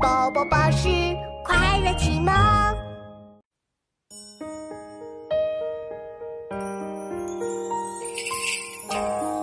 宝宝巴士快乐启蒙。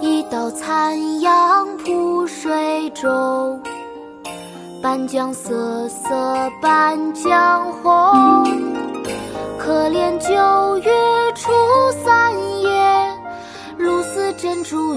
一道残阳铺水中，半江瑟瑟半江红。可怜九月初三夜，露似真珠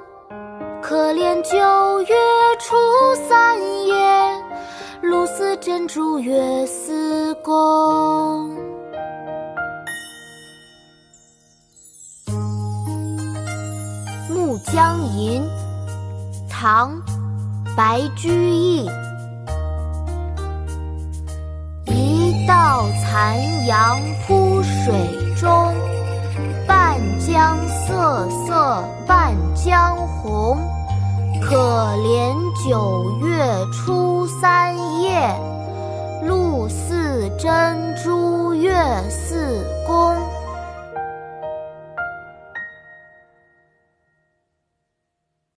可怜九月初三夜，露似真珠月似弓。《暮江吟》唐·白居易，一道残阳铺水中，半江瑟瑟半江红。可怜九月初三夜，露似真珠月似。